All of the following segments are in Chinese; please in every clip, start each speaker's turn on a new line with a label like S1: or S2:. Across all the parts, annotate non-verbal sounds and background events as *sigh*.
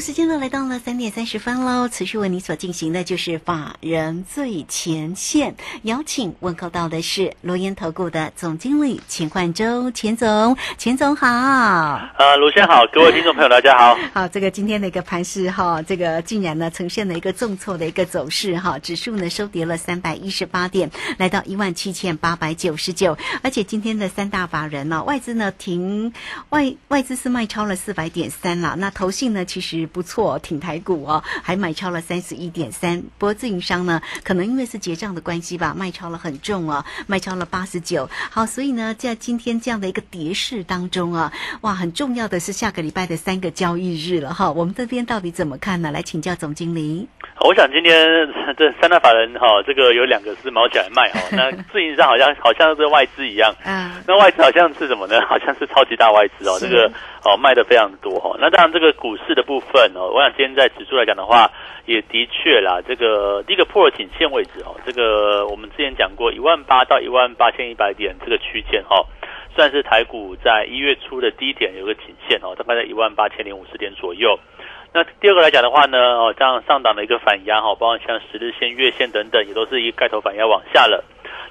S1: 时间呢来到了三点三十分喽，持续为你所进行的就是法人最前线，邀请问候到的是罗岩投顾的总经理钱焕洲，钱总，钱总好。
S2: 呃，卢先好，各位听众朋友大家好。*laughs*
S1: 好，这个今天的一个盘势哈，这个竟然呢呈现了一个重挫的一个走势哈，指数呢收跌了三百一十八点，来到一万七千八百九十九，而且今天的三大法人呢，外资呢停外外资是卖超了四百点三了，那投信呢其实。不错，挺台股哦，还买超了三十一点三。不过自营商呢，可能因为是结账的关系吧，卖超了很重哦，卖超了八十九。好，所以呢，在今天这样的一个跌势当中啊，哇，很重要的是下个礼拜的三个交易日了哈。我们这边到底怎么看呢？来请教总经理。
S2: 我想今天这三大法人哈，这个有两个是毛起来卖哈，*laughs* 那自营商好像好像是外资一样，嗯，那外资好像是什么呢？好像是超级大外资哦，这个哦卖的非常多哈。那当然这个股市的部分哦，我想今天在指数来讲的话，也的确啦，这个第一个破了颈线位置哦，这个我们之前讲过一万八到一万八千一百点这个区间哈，算是台股在一月初的低点有个颈线哦，大概在一万八千零五十点左右。那第二个来讲的话呢，哦，这样上档的一个反压哈，包括像十日线、月线等等，也都是一个盖头反压往下了。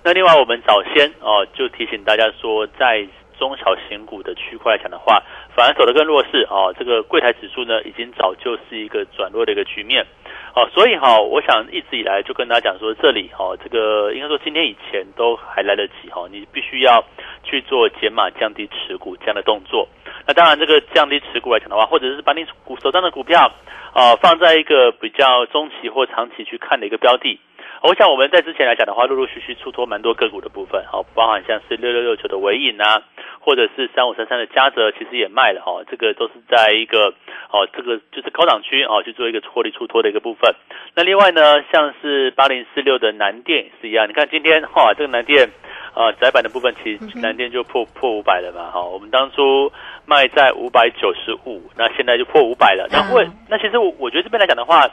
S2: 那另外我们早先哦，就提醒大家说，在中小型股的区块来讲的话，反而走得更弱势哦。这个柜台指数呢，已经早就是一个转弱的一个局面哦。所以哈，我想一直以来就跟大家讲说，这里哈，这个应该说今天以前都还来得及哈，你必须要去做减码、降低持股这样的动作。那当然，这个降低持股来讲的话，或者是把你股手上的股票，啊，放在一个比较中期或长期去看的一个标的。我想我们在之前来讲的话，陆陆续续出脱蛮多个股的部分，好，包含像是六六六九的尾影啊，或者是三五三三的嘉泽，其实也卖了哈，这个都是在一个哦，这个就是高档区哦，去做一个获利出脱的一个部分。那另外呢，像是八零四六的南电也是一样，你看今天哈，这个南电。啊，窄板的部分其实南电就破破五百了嘛，哈，我们当初卖在五百九十五，那现在就破五百了。那会，那其实我我觉得这边来讲的话，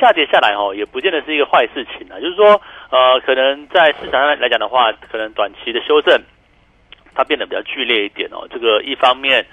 S2: 下跌下来哦，也不见得是一个坏事情啊。就是说，呃，可能在市场上来讲的话，可能短期的修正，它变得比较剧烈一点哦。这个一方面。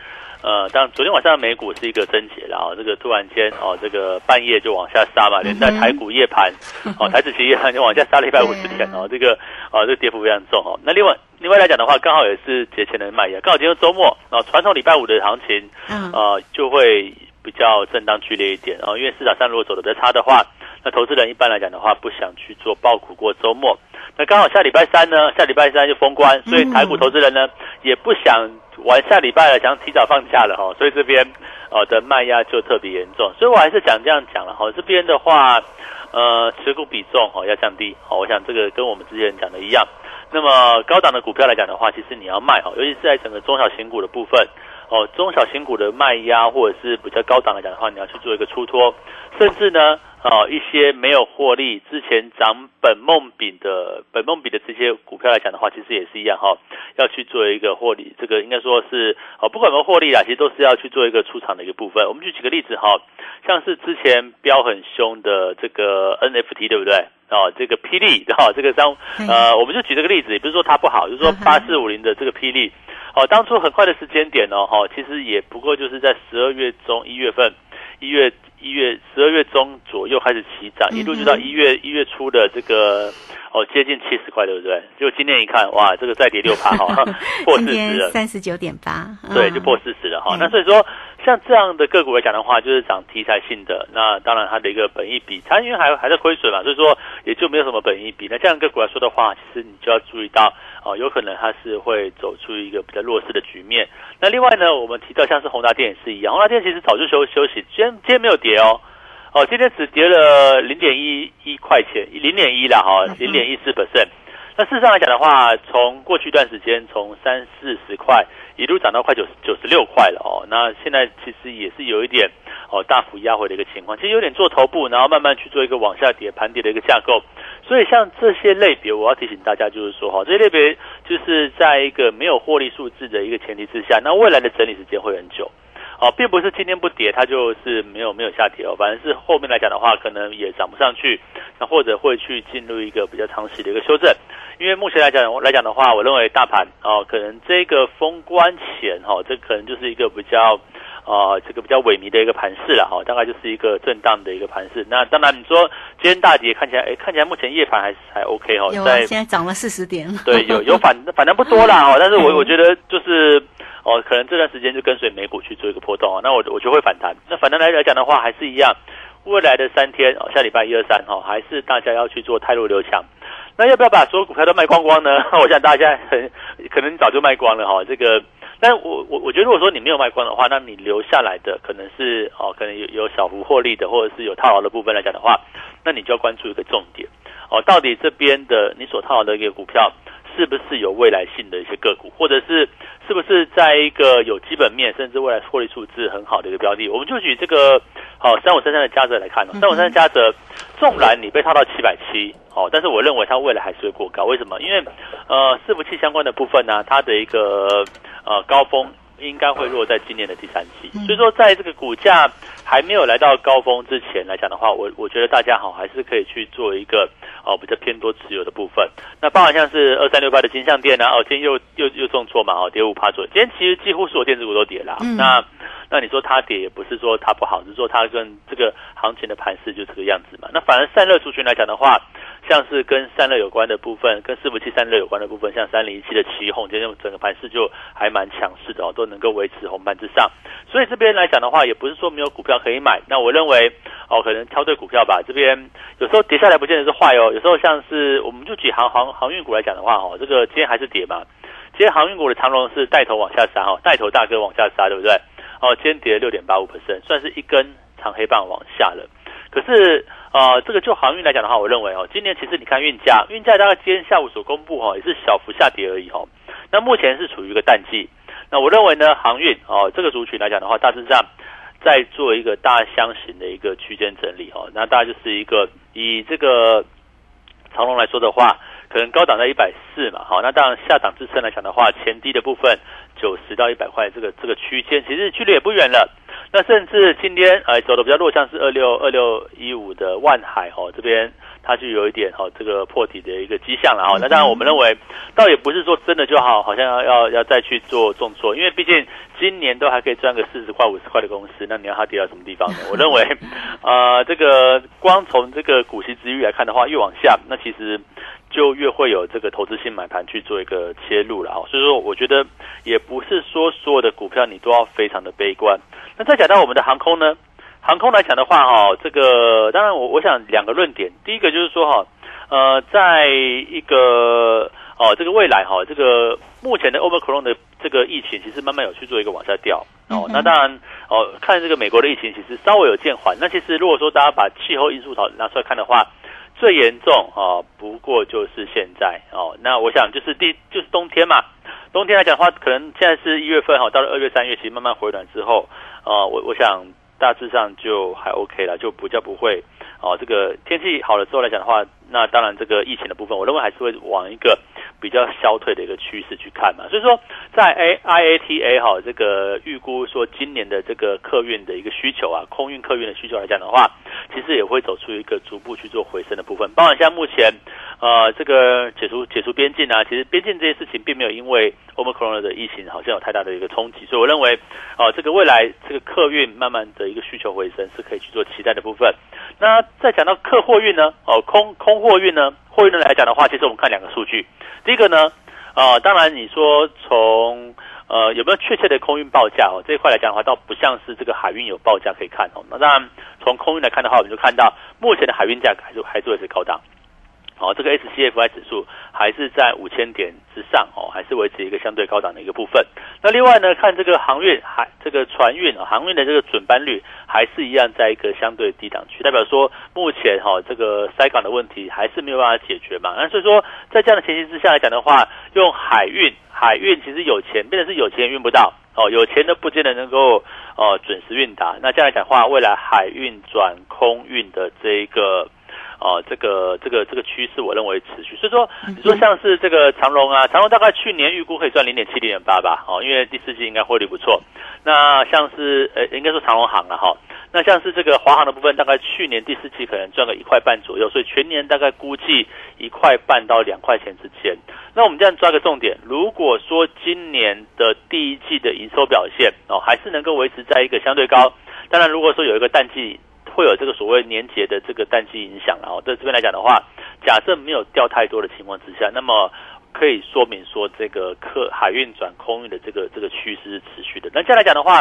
S2: 呃，当然，昨天晚上美股是一个贞节，然后这个突然间哦，这个半夜就往下杀嘛，连带台股夜盘，哦，*laughs* 台子期夜盘就往下杀了一百五十点哦，这个哦，这个跌幅非常重哦。那另外另外来讲的话，刚好也是节前的卖压，刚好今天周末啊，传统礼拜五的行情，呃，就会比较震荡剧烈一点哦，因为市场上如果走的比较差的话，那投资人一般来讲的话，不想去做爆股过周末。那刚好下礼拜三呢，下礼拜三就封关，所以台股投资人呢也不想。玩下礼拜了，想提早放假了哈，所以这边呃的卖压就特别严重，所以我还是想这样讲了哈。这边的话，呃，持股比重哈要降低，好，我想这个跟我们之前讲的一样。那么高档的股票来讲的话，其实你要卖哦，尤其是在整个中小型股的部分哦，中小型股的卖压或者是比较高档来讲的话，你要去做一个出脱，甚至呢。哦，一些没有获利之前涨本梦比的本梦比的这些股票来讲的话，其实也是一样哈，要去做一个获利。这个应该说是哦，不管有没有获利啊，其实都是要去做一个出场的一个部分。我们就举个例子哈，像是之前飙很凶的这个 NFT，对不对？哦，这个霹雳哈，这个张呃，我们就举这个例子，也不是说它不好，就是说八四五零的这个霹雳，哦，当初很快的时间点哦，哈，其实也不过就是在十二月中一月份，一月。一月十二月中左右开始起涨，一路就到一月一月初的这个哦接近七十块，对不对？就今天一看，哇，这个再跌六趴哈，*laughs* 破四十了，
S1: 三十九点八，
S2: 对，就破四十了哈。那所以说，像这样的个股来讲的话，就是涨题材性的，那当然它的一个本益比，它因为还还在亏损嘛，所以说也就没有什么本益比。那这样个股来说的话，其实你就要注意到。哦，有可能它是会走出一个比较弱势的局面。那另外呢，我们提到像是宏达电也是一样，宏达电其实早就休休息，今天今天没有跌哦，哦，今天只跌了零点一一块钱，零点一啦哈，零点一四百分。那事实上来讲的话，从过去一段时间，从三四十块一路涨到快九九十六块了哦。那现在其实也是有一点哦大幅压回的一个情况，其实有点做头部，然后慢慢去做一个往下跌盘跌的一个架构。所以像这些类别，我要提醒大家就是说哈，这些类别就是在一个没有获利数字的一个前提之下，那未来的整理时间会很久。哦，并不是今天不跌，它就是没有没有下跌哦，反正是后面来讲的话，可能也涨不上去，那或者会去进入一个比较长期的一个修正。因为目前来讲来讲的话，我认为大盘哦，可能这个封关前哈，这可能就是一个比较啊，这个比较萎靡的一个盘势了哈，大概就是一个震荡的一个盘势。那当然你说今天大跌，看起来哎，看起来目前夜盘还是还 OK 哈，
S1: 在现在涨了四十点，
S2: 对，有有反反正不多啦哦，但是我 *laughs* 我觉得就是。哦，可能这段时间就跟随美股去做一个波动啊，那我我就会反弹。那反弹来来讲的话，还是一样，未来的三天哦，下礼拜一二三哈，还是大家要去做泰弱留强。那要不要把所有股票都卖光光呢？*laughs* 我想大家很可能早就卖光了哈。这个，但我我我觉得，如果说你没有卖光的话，那你留下来的可能是哦，可能有有小幅获利的，或者是有套牢的部分来讲的话，那你就要关注一个重点哦，到底这边的你所套牢的一个股票。是不是有未来性的一些个股，或者是是不是在一个有基本面，甚至未来获利数字很好的一个标的？我们就举这个好三五三三的嘉泽来看三五三三嘉泽，纵然你被套到七百七，好，但是我认为它未来还是会过高。为什么？因为呃，伺服器相关的部分呢，它的一个呃高峰。应该会落在今年的第三季，所以说在这个股价还没有来到高峰之前来讲的话，我我觉得大家好还是可以去做一个哦比较偏多持有的部分。那包含像是二三六八的金相店呢，哦今天又又又重挫嘛，哦跌五趴左右。今天其实几乎所有电子股都跌了。那那你说它跌也不是说它不好，只是说它跟这个行情的盘势就这个样子嘛。那反而散热族群来讲的话。像是跟散热有关的部分，跟伺服器散热有关的部分，像三零一七的旗红，今天整个盘势就还蛮强势的哦，都能够维持红盘之上。所以这边来讲的话，也不是说没有股票可以买。那我认为哦，可能挑对股票吧。这边有时候跌下来不见得是坏哦，有时候像是我们就举航航航运股来讲的话，哦，这个今天还是跌嘛。今天航运股的长龙是带头往下杀哈，带头大哥往下杀，对不对？哦，今天跌六点八五 percent，算是一根长黑棒往下了。可是。啊，这个就航运来讲的话，我认为哦，今年其实你看运价，运价大概今天下午所公布哦，也是小幅下跌而已哦。那目前是处于一个淡季，那我认为呢，航运哦这个族群来讲的话，大致上在做一个大箱型的一个区间整理哦。那大概就是一个以这个长龙来说的话，可能高档在一百四嘛，好，那当然下档支撑来讲的话，前低的部分九十到一百块这个这个区间，其实距离也不远了。那甚至今天呃走的比较弱，像是二六二六一五的万海哦，这边它就有一点哦这个破底的一个迹象了哈。那当然我们认为，倒也不是说真的就好，好像要要要再去做重挫，因为毕竟今年都还可以赚个四十块五十块的公司，那你要它跌到什么地方呢？*laughs* 我认为，呃，这个光从这个股息之余来看的话，越往下，那其实。就越会有这个投资性买盘去做一个切入了哈，所以说我觉得也不是说所有的股票你都要非常的悲观。那再讲到我们的航空呢，航空来讲的话哈，这个当然我我想两个论点，第一个就是说哈，呃，在一个哦这个未来哈，这个目前的 Omicron 的这个疫情其实慢慢有去做一个往下掉哦，那当然哦看这个美国的疫情其实稍微有渐缓，那其实如果说大家把气候因素讨拿出来看的话。最严重啊，不过就是现在哦。那我想就是第就是冬天嘛，冬天来讲的话，可能现在是一月份哈，到了二月三月，其实慢慢回暖之后啊，我我想大致上就还 OK 了，就不叫不会哦。这个天气好了之后来讲的话，那当然这个疫情的部分，我认为还是会往一个。比较消退的一个趋势去看嘛，所以说在 A I A T A 哈这个预估说今年的这个客运的一个需求啊，空运客运的需求来讲的话，其实也会走出一个逐步去做回升的部分。包括像目前呃这个解除解除边境啊，其实边境这些事情并没有因为 Omicron 的疫情好像有太大的一个冲击，所以我认为哦这个未来这个客运慢慢的一个需求回升是可以去做期待的部分。那再讲到客货运呢，哦空空货运呢，货运呢来讲的话，其实我们看两个数据。第一个呢，啊，当然你说从呃有没有确切的空运报价哦这一块来讲的话，倒不像是这个海运有报价可以看哦。那当然从空运来看的话，我们就看到目前的海运价格还是还是维持高档。哦，这个 SCFI 指数还是在五千点之上哦，还是维持一个相对高档的一个部分。那另外呢，看这个航运海这个船运啊，航运的这个准班率还是一样在一个相对低档区，代表说目前哈这个塞港的问题还是没有办法解决嘛。那所以说在这样的前提之下来讲的话，用海运海运其实有钱，变成是有钱运不到哦，有钱的不见得能够哦准时运达。那这样来讲话，未来海运转空运的这一个。哦，这个这个这个趋势我认为持续。所以说，你说像是这个长隆啊，长隆大概去年预估可以赚零点七、零点八吧，哦，因为第四季应该获利不错。那像是呃，应该说长隆行了哈。那像是这个华航的部分，大概去年第四季可能赚个一块半左右，所以全年大概估计一块半到两块钱之间。那我们这样抓个重点，如果说今年的第一季的营收表现哦，还是能够维持在一个相对高，当然如果说有一个淡季，会有这个所谓年节的这个淡季影响，然后在这边来讲的话，假设没有掉太多的情况之下，那么可以说明说这个客海运转空运的这个这个趋势是持续的。那这样来讲的话，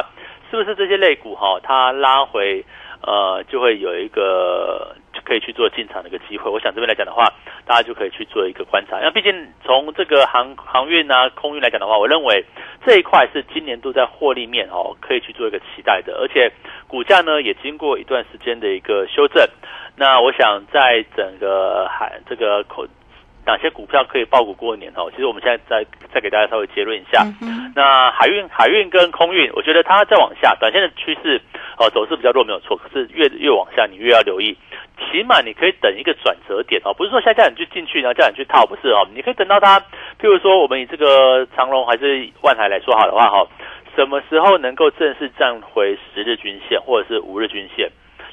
S2: 是不是这些类股哈，它拉回呃就会有一个可以去做进场的一个机会？我想这边来讲的话，大家就可以去做一个观察。那毕竟从这个航航运啊、空运来讲的话，我认为这一块是今年都在获利面哦，可以去做一个期待的。而且股价呢也经过一段时间的一个修正。那我想在整个海这个口。哪些股票可以爆股过年哦？其实我们现在再再给大家稍微结论一下。那海运、海运跟空运，我觉得它再往下，短线的趋势哦走势比较弱，没有错。可是越越往下，你越要留意。起码你可以等一个转折点哦，不是说现在叫你去进去，然后叫你去套，不是哦。你可以等到它，譬如说我们以这个长隆还是万海来说好的话哈，什么时候能够正式站回十日均线或者是五日均线？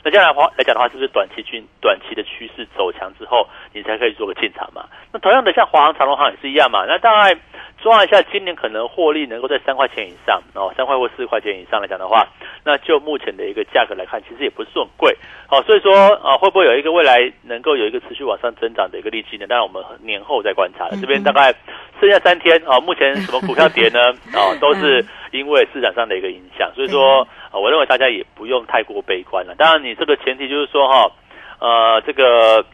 S2: 那将来话来讲的话，是不是短期均短期的趋势走强之后，你才可以做个进场嘛？那同样的，像华航、长隆航也是一样嘛。那大概抓一下，今年可能获利能够在三块钱以上哦，三块或四块钱以上来讲的话，那就目前的一个价格来看，其实也不是很贵哦。所以说啊，会不会有一个未来能够有一个持续往上增长的一个利基呢？当然，我们年后再观察。这边大概剩下三天啊，目前什么股票跌呢？啊，都是因为市场上的一个影响。所以说。啊，我认为大家也不用太过悲观了。当然，你这个前提就是说哈，呃，这个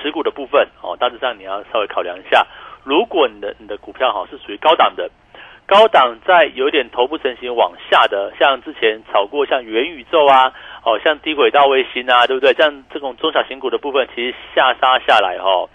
S2: 持股的部分哦，大致上你要稍微考量一下。如果你的你的股票哈是属于高档的，高档在有点头部成型往下的，像之前炒过像元宇宙啊，哦，像低轨道卫星啊，对不对？像这种中小型股的部分，其实下杀下来哈，哦，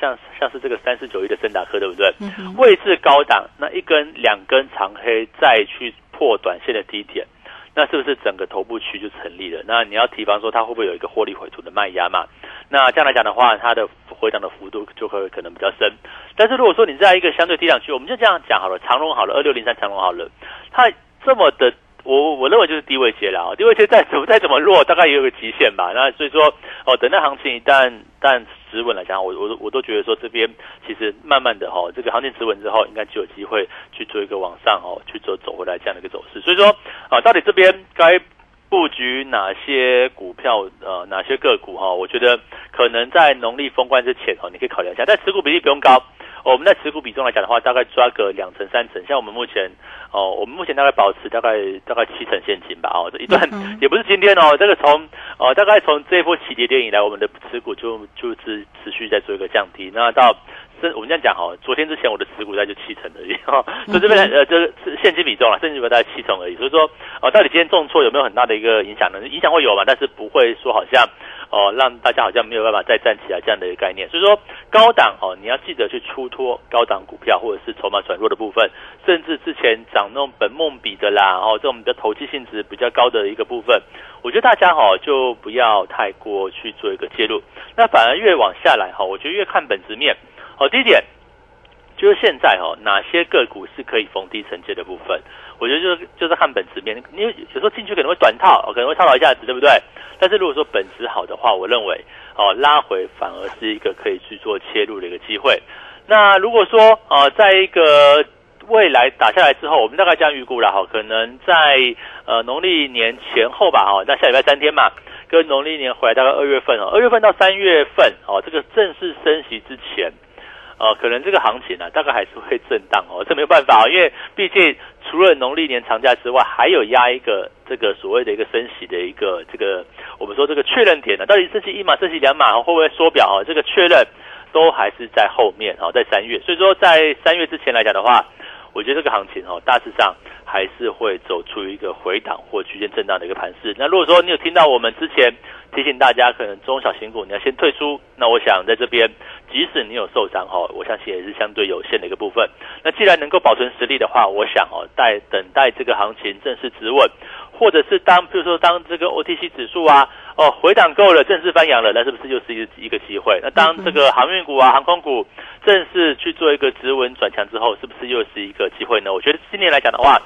S2: 像像是这个三四九一的森达科，对不对？位置高档，那一根两根长黑再去破短线的低点。那是不是整个头部区就成立了？那你要提防说它会不会有一个获利回吐的卖压嘛？那这样来讲的话，它的回档的幅度就会可能比较深。但是如果说你在一个相对低档区，我们就这样讲好了，长隆好了，二六零三长隆好了，它这么的，我我认为就是低位接了啊，低位接再怎么再怎么弱，大概也有个极限吧。那所以说，哦，等待行情一旦但止稳来讲，我我我都觉得说这边其实慢慢的哈，这个行情止稳之后，应该就有机会去做一个往上哦，去做走回来这样的一个走势。所以说啊，到底这边该布局哪些股票呃，哪些个股哈？我觉得可能在农历封关之前哦，你可以考量一下，但持股比例不用高。我们在持股比重来讲的话，大概抓个两成三成。像我们目前哦，我们目前大概保持大概大概七成现金吧。哦，这一段 *laughs* 也不是今天哦，这个从哦大概从这一波起跌点以来，我们的持股就就是持续在做一个降低。那到这我们这样讲哈，昨天之前我的持股大概就七成而已哈。所以这边呃就是现金比重啊，现金比重大概七成而已。所以说哦，到底今天重挫有没有很大的一个影响呢？影响会有嘛，但是不会说好像。哦，让大家好像没有办法再站起来这样的一个概念，所以说高档哦，你要记得去出脱高档股票或者是筹码转弱的部分，甚至之前涨那种本梦比的啦，*laughs* 哦，这种比较投机性质比较高的一个部分，我觉得大家哦就不要太过去做一个介入，那反而越往下来哈，我觉得越看本质面。好，第一点就是现在哈哪些个股是可以逢低承接的部分，我觉得就是就是看本质面，你有时候进去可能会短套，可能会套牢一下子，对不对？但是如果说本质好的话，我认为哦拉回反而是一个可以去做切入的一个机会。那如果说呃在一个未来打下来之后，我们大概这样预估了哈，可能在呃农历年前后吧哈，那下礼拜三天嘛，跟农历年回来大概二月份哦，二月份到三月份哦，这个正式升息之前。哦，可能这个行情呢，大概还是会震荡哦，这没有办法，因为毕竟除了农历年长假之外，还有压一个这个所谓的一个升息的一个这个我们说这个确认点呢，到底升息一码、升息两码，会不会缩表啊？这个确认都还是在后面哦，在三月，所以说在三月之前来讲的话，我觉得这个行情哦，大致上还是会走出一个回档或区间震荡的一个盘势。那如果说你有听到我们之前。提醒大家，可能中小型股你要先退出。那我想在这边，即使你有受伤哈，我相信也是相对有限的一个部分。那既然能够保存实力的话，我想哦，待等待这个行情正式止稳，或者是当比如说当这个 OTC 指数啊，哦回档够了，正式翻扬了，那是不是又是一一个机会？那当这个航运股啊、航空股正式去做一个直稳转强之后，是不是又是一个机会呢？我觉得今年来讲的话。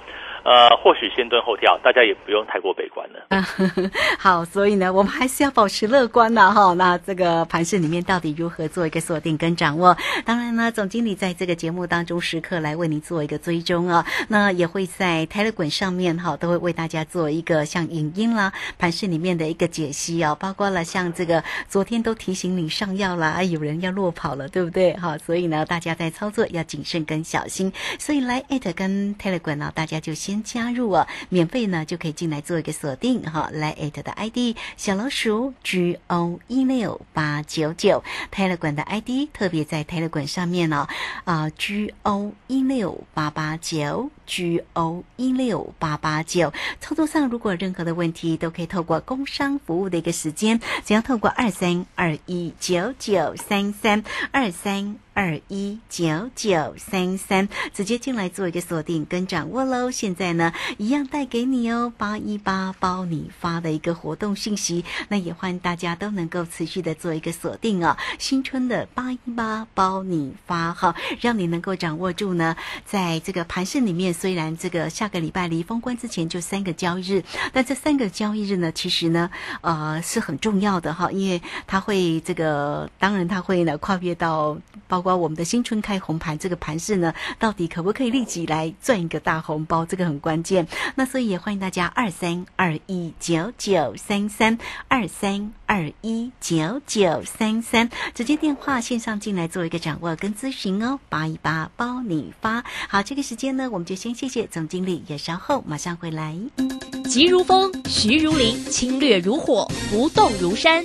S2: 呃，或许先蹲后跳，大家也不用太过悲观了。*laughs*
S1: 好，所以呢，我们还是要保持乐观的哈。那这个盘市里面到底如何做一个锁定跟掌握？当然呢，总经理在这个节目当中时刻来为您做一个追踪啊。那也会在 Telegram 上面哈，都会为大家做一个像影音啦，盘市里面的一个解析啊，包括了像这个昨天都提醒你上药啦，有人要落跑了，对不对？哈，所以呢，大家在操作要谨慎跟小心。所以来 at 跟 Telegram 呢，大家就先。加入啊，免费呢就可以进来做一个锁定哈。来艾特的 ID 小老鼠 G O 一六八九九，泰勒管的 ID 特别在泰勒管上面呢啊 G O 一六八八九。G O 一六八八九，操作上如果任何的问题，都可以透过工商服务的一个时间，只要透过二三二一九九三三二三二一九九三三直接进来做一个锁定跟掌握喽。现在呢，一样带给你哦，八一八包你发的一个活动信息，那也欢迎大家都能够持续的做一个锁定啊。新春的八一八包你发哈，让你能够掌握住呢，在这个盘市里面。虽然这个下个礼拜离封关之前就三个交易日，但这三个交易日呢，其实呢，呃，是很重要的哈，因为它会这个，当然它会呢跨越到包括我们的新春开红盘这个盘势呢，到底可不可以立即来赚一个大红包，这个很关键。那所以也欢迎大家二三二一九九三三二三二一九九三三直接电话线上进来做一个掌握跟咨询哦，八一八包你发。好，这个时间呢，我们就先。谢谢总经理，也稍后马上回来。
S3: 急如风，徐如林，侵略如火，不动如山。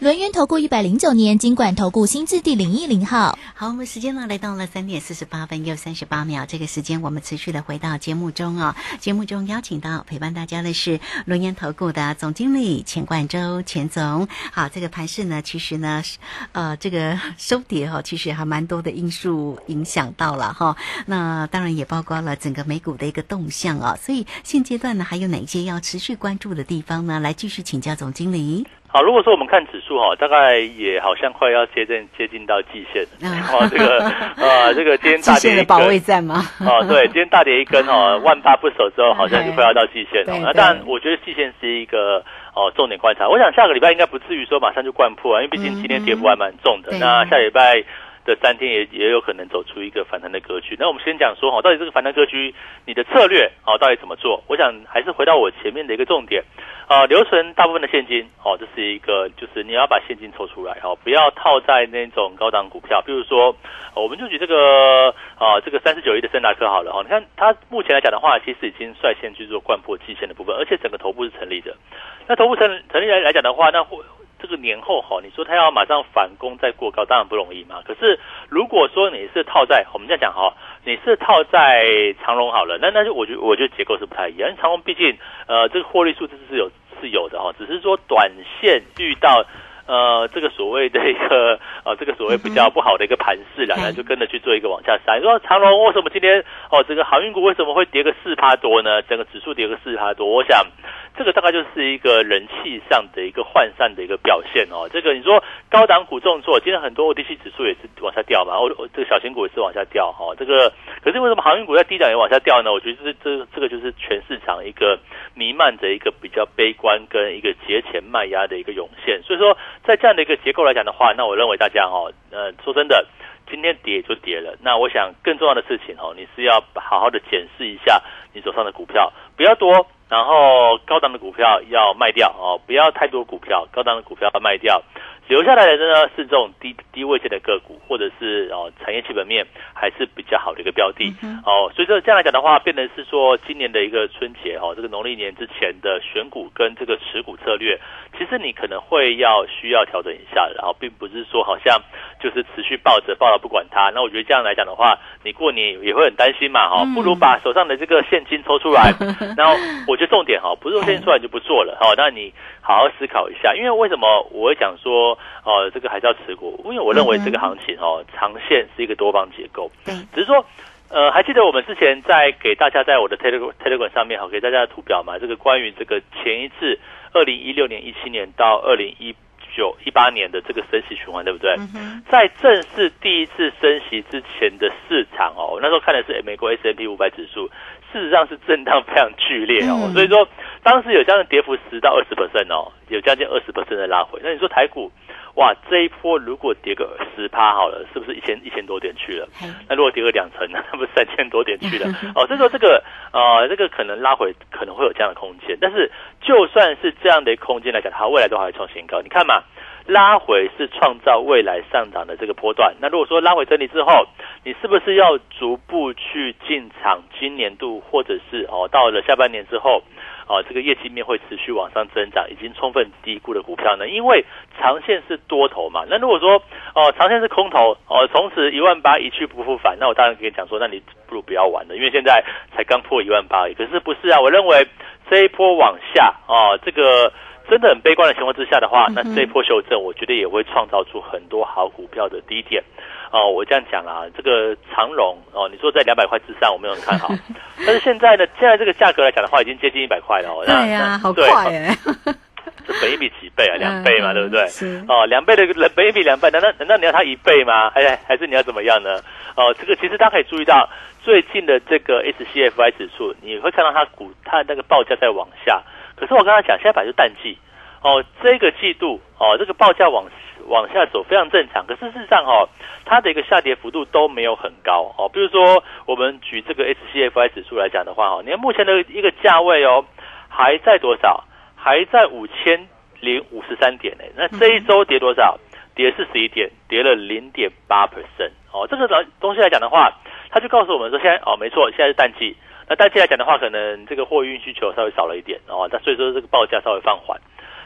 S4: 轮源投顾一百零九年金管投顾新字第零一零号，
S1: 好，我们时间呢来到了三点四十八分又三十八秒，这个时间我们持续的回到节目中啊。节目中邀请到陪伴大家的是轮源投顾的总经理钱冠洲钱总。好，这个盘势呢，其实呢，呃，这个收跌哈，其实还蛮多的因素影响到了哈。那当然也包括了整个美股的一个动向啊。所以现阶段呢，还有哪些要持续关注的地方呢？来继续请教总经理。
S2: 好，如果说我们看指数哈，大概也好像快要接近接近到季线了。*laughs* 哦，这个呃，这个今天大跌一根，
S1: 保卫战吗？
S2: 哦，对，今天大跌一根哦，*laughs* 万八不守之后，好像就快要到季线了。那当然，我觉得季线是一个哦重点观察。我想下个礼拜应该不至于说马上就灌破啊，因为毕竟今天跌幅还蛮重的。那下礼拜。这三天也也有可能走出一个反弹的格局。那我们先讲说哈，到底这个反弹格局，你的策略哦，到底怎么做？我想还是回到我前面的一个重点啊，留存大部分的现金哦，这是一个就是你要把现金抽出来哦，不要套在那种高档股票，比如说我们就举这个啊，这个三十九亿的森达科好了哈，你看它目前来讲的话，其实已经率先去做贯破季线的部分，而且整个头部是成立的。那头部成成立来来讲的话，那或这个年后哈，你说他要马上反攻再过高，当然不容易嘛。可是如果说你是套在我们在讲哈，你是套在长隆好了，那那就我觉我觉得结构是不太一样。因为长隆毕竟呃这个获利数字是有是有的哈，只是说短线遇到。呃，这个所谓的一个 *laughs* 呃，这个所谓比较不好的一个盘势了，那就跟着去做一个往下杀。你说长隆为什么今天哦，这个航运股为什么会跌个四趴多呢？整个指数跌个四趴多，我想这个大概就是一个人气上的一个涣散的一个表现哦。这个你说高档股重挫，今天很多 OTC 指数也是往下掉嘛，哦，这个小型股也是往下掉哈。这个可是为什么航运股在低档也往下掉呢？我觉得这这这个就是全市场一个弥漫着一个比较悲观跟一个节前卖压的一个涌现。所以说，在这样的一个结构来讲的话，那我认为大家哦，呃，说真的。今天跌就跌了，那我想更重要的事情哦，你是要好好的检视一下你手上的股票，不要多，然后高档的股票要卖掉哦，不要太多股票，高档的股票要卖掉。留下来的呢是这种低低位阶的个股，或者是哦产业基本面还是比较好的一个标的哦。所以说这样来讲的话，变成是说今年的一个春节哦，这个农历年之前的选股跟这个持股策略，其实你可能会要需要调整一下，然后并不是说好像就是持续抱着抱着不管它。那我觉得这样来讲的话，你过年也会很担心嘛哈，不如把手上的这个现金抽出来。*laughs* 然后我觉得重点哈，不是说现金出来就不做了哈，那你好好思考一下，因为为什么我会讲说。哦，这个还是要持股，因为我认为这个行情哦，长线是一个多方结构。
S1: 对，
S2: 只是说，呃，还记得我们之前在给大家在我的 Telegram Telegram 上面哈，给大家的图表嘛？这个关于这个前一次二零一六年、一七年到二零一九、一八年的这个升息循环，对不对？在正式第一次升息之前的市场哦，那时候看的是美国 S M P 五百指数，事实上是震荡非常剧烈哦，所以说当时有这样的跌幅十到二十 percent 哦，有将近二十 percent 的拉回。那你说台股？哇，这一波如果跌个十趴好了，是不是一千一千多点去了？那如果跌个两成呢？*laughs* 那不是三千多点去了？*laughs* 哦，所以说这个呃，这个可能拉回可能会有这样的空间。但是就算是这样的空间来讲，它未来都还会创新高。你看嘛，拉回是创造未来上涨的这个波段。那如果说拉回整理之后，你是不是要逐步去进场？今年度或者是哦，到了下半年之后。哦，这个业绩面会持续往上增长，已经充分低估的股票呢？因为长线是多头嘛。那如果说哦，长线是空头，哦，从此一万八一去不复返，那我当然可以讲说，那你不如不要玩了，因为现在才刚破一万八而已。可是不是啊？我认为这一波往下哦，这个真的很悲观的情况之下的话，那这一波修正，我觉得也会创造出很多好股票的低点。哦，我这样讲啊，这个长荣哦，你说在两百块之上，我没有看好。*laughs* 但是现在呢，现在这个价格来讲的话，已经接近一百块了。
S1: 对呀，好快哎！*laughs*
S2: 这本一比几倍啊？两倍嘛，对不对？哦，两倍的本一比两倍，难道难道你要它一倍吗？还 *laughs* 还是你要怎么样呢？哦，这个其实大家可以注意到，最近的这个 SCFI 指数，你会看到它股它那个报价在往下。可是我刚才讲，现在摆是淡季哦，这个季度哦，这个报价往。往下走非常正常，可是事实上哈，它的一个下跌幅度都没有很高哦。比如说，我们举这个 HCFI 指数来讲的话哈，你看目前的一个价位哦，还在多少？还在五千零五十三点呢。那这一周跌多少？跌四十一点，跌了零点八 percent 哦。这个东东西来讲的话，它就告诉我们说，现在哦，没错，现在是淡季。那淡季来讲的话，可能这个货运需求稍微少了一点哦，那所以说这个报价稍微放缓。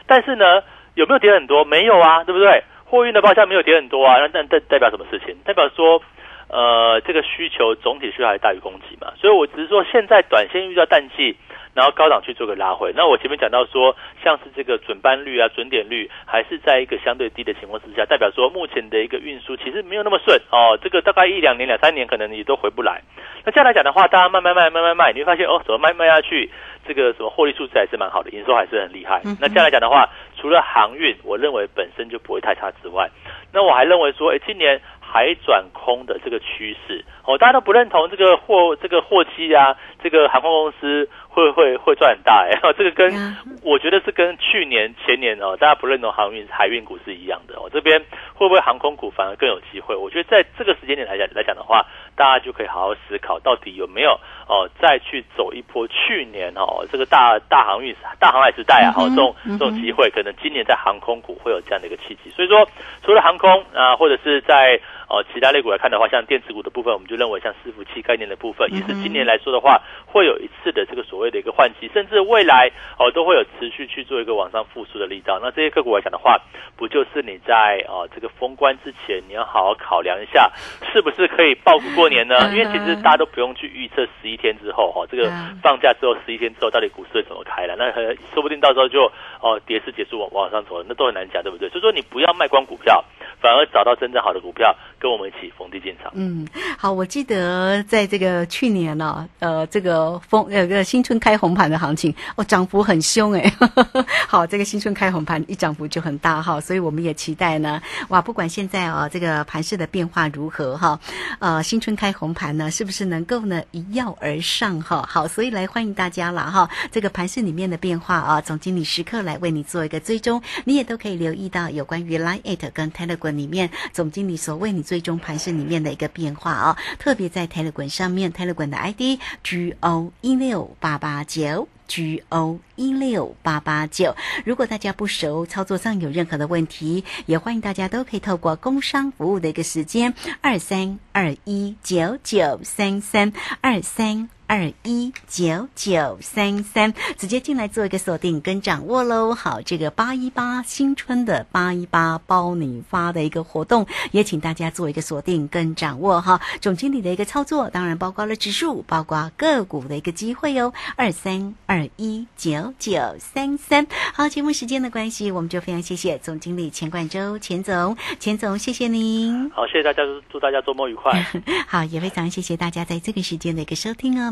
S2: 但是呢？有没有跌很多？没有啊，对不对？货运的报价没有跌很多啊，那那代代表什么事情？代表说，呃，这个需求总体需求还大于供给嘛。所以我只是说，现在短线遇到淡季。然后高档去做个拉回，那我前面讲到说，像是这个准班率啊、准点率还是在一个相对低的情况之下，代表说目前的一个运输其实没有那么顺哦，这个大概一两年、两三年可能你都回不来。那这样来讲的话，大家慢慢卖、慢慢卖，你会发现哦，怎么卖卖下去，这个什么获利数字还是蛮好的，营收还是很厉害。那这样来讲的话，除了航运，我认为本身就不会太差之外，那我还认为说，哎，今年。海转空的这个趋势哦，大家都不认同这个货这个货期啊，这个航空公司会会会赚很大哎，*laughs* 这个跟我觉得是跟去年前年哦，大家不认同航运海运股是一样的哦，这边会不会航空股反而更有机会？我觉得在这个时间点来讲来讲的话，大家就可以好好思考，到底有没有哦再去走一波去年哦这个大大航运大航海时代啊，好这种这种机会，可能今年在航空股会有这样的一个契机。所以说，除了航空啊，或者是在哦，其他类股来看的话，像电子股的部分，我们就认为像伺服器概念的部分，也是今年来说的话，会有一次的这个所谓的一个换机，甚至未来哦都会有持续去做一个往上复苏的力道。那这些个股来讲的话，不就是你在哦这个封关之前，你要好好考量一下，是不是可以报股过年呢？因为其实大家都不用去预测十一天之后哈，这个放假之后十一天之后到底股市会怎么开了，那说不定到时候就哦跌势结束往往上走了，那都很难讲，对不对？所以说你不要卖光股票。反而找到真正好的股票，跟我们一起逢低进场。
S1: 嗯，好，我记得在这个去年呢，呃，这个风呃个新春开红盘的行情，哦，涨幅很凶哎。*laughs* 好，这个新春开红盘一涨幅就很大哈，所以我们也期待呢，哇，不管现在啊这个盘势的变化如何哈，呃，新春开红盘呢，是不是能够呢一跃而上哈？好，所以来欢迎大家了哈，这个盘势里面的变化啊，总经理时刻来为你做一个追踪，你也都可以留意到有关于 Line Eight 跟 Telegram 里面总经理所为你追踪盘势里面的一个变化啊，特别在 tele 港上面，tele 港的 ID G O 一六八八九。G O 一六八八九，如果大家不熟，操作上有任何的问题，也欢迎大家都可以透过工商服务的一个时间二三二一九九三三二三。二一九九三三，直接进来做一个锁定跟掌握喽。好，这个八一八新春的八一八包你发的一个活动，也请大家做一个锁定跟掌握哈。总经理的一个操作，当然包括了指数，包括个股的一个机会哦。二三二一九九三三。好，节目时间的关系，我们就非常谢谢总经理钱冠洲钱总，钱总谢谢您。
S2: 好，谢谢大家，祝大家周末愉快。*laughs*
S1: 好，也非常谢谢大家在这个时间的一个收听哦。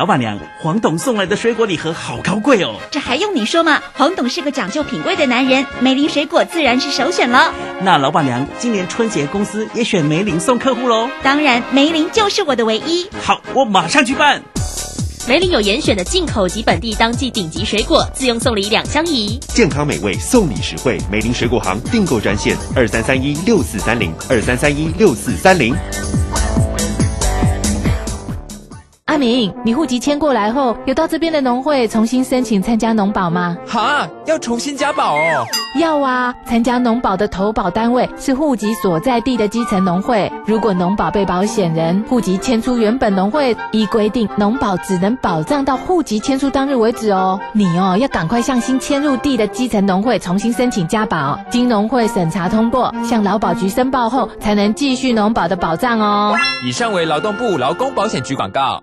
S5: 老板娘，黄董送来的水果礼盒好高贵哦！
S6: 这还用你说吗？黄董是个讲究品味的男人，梅林水果自然是首选了。
S5: 那老板娘，今年春节公司也选梅林送客户喽？
S6: 当然，梅林就是我的唯一。
S5: 好，我马上去办。
S3: 梅林有严选的进口及本地当季顶级水果，自用送礼两相宜，
S7: 健康美味，送礼实惠。梅林水果行订购专线：二三三一六四三零二三三一六四三零。
S8: 阿明，你户籍迁过来后，有到这边的农会重新申请参加农保吗？
S9: 哈，要重新加保哦。
S8: 要啊，参加农保的投保单位是户籍所在地的基层农会。如果农保被保险人户籍迁出原本农会，依规定，农保只能保障到户籍迁出当日为止哦。你哦，要赶快向新迁入地的基层农会重新申请加保，经农会审查通过，向劳保局申报后，才能继续农保的保障哦。
S9: 以上为劳动部劳工保险局广告。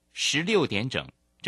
S10: 十六点整。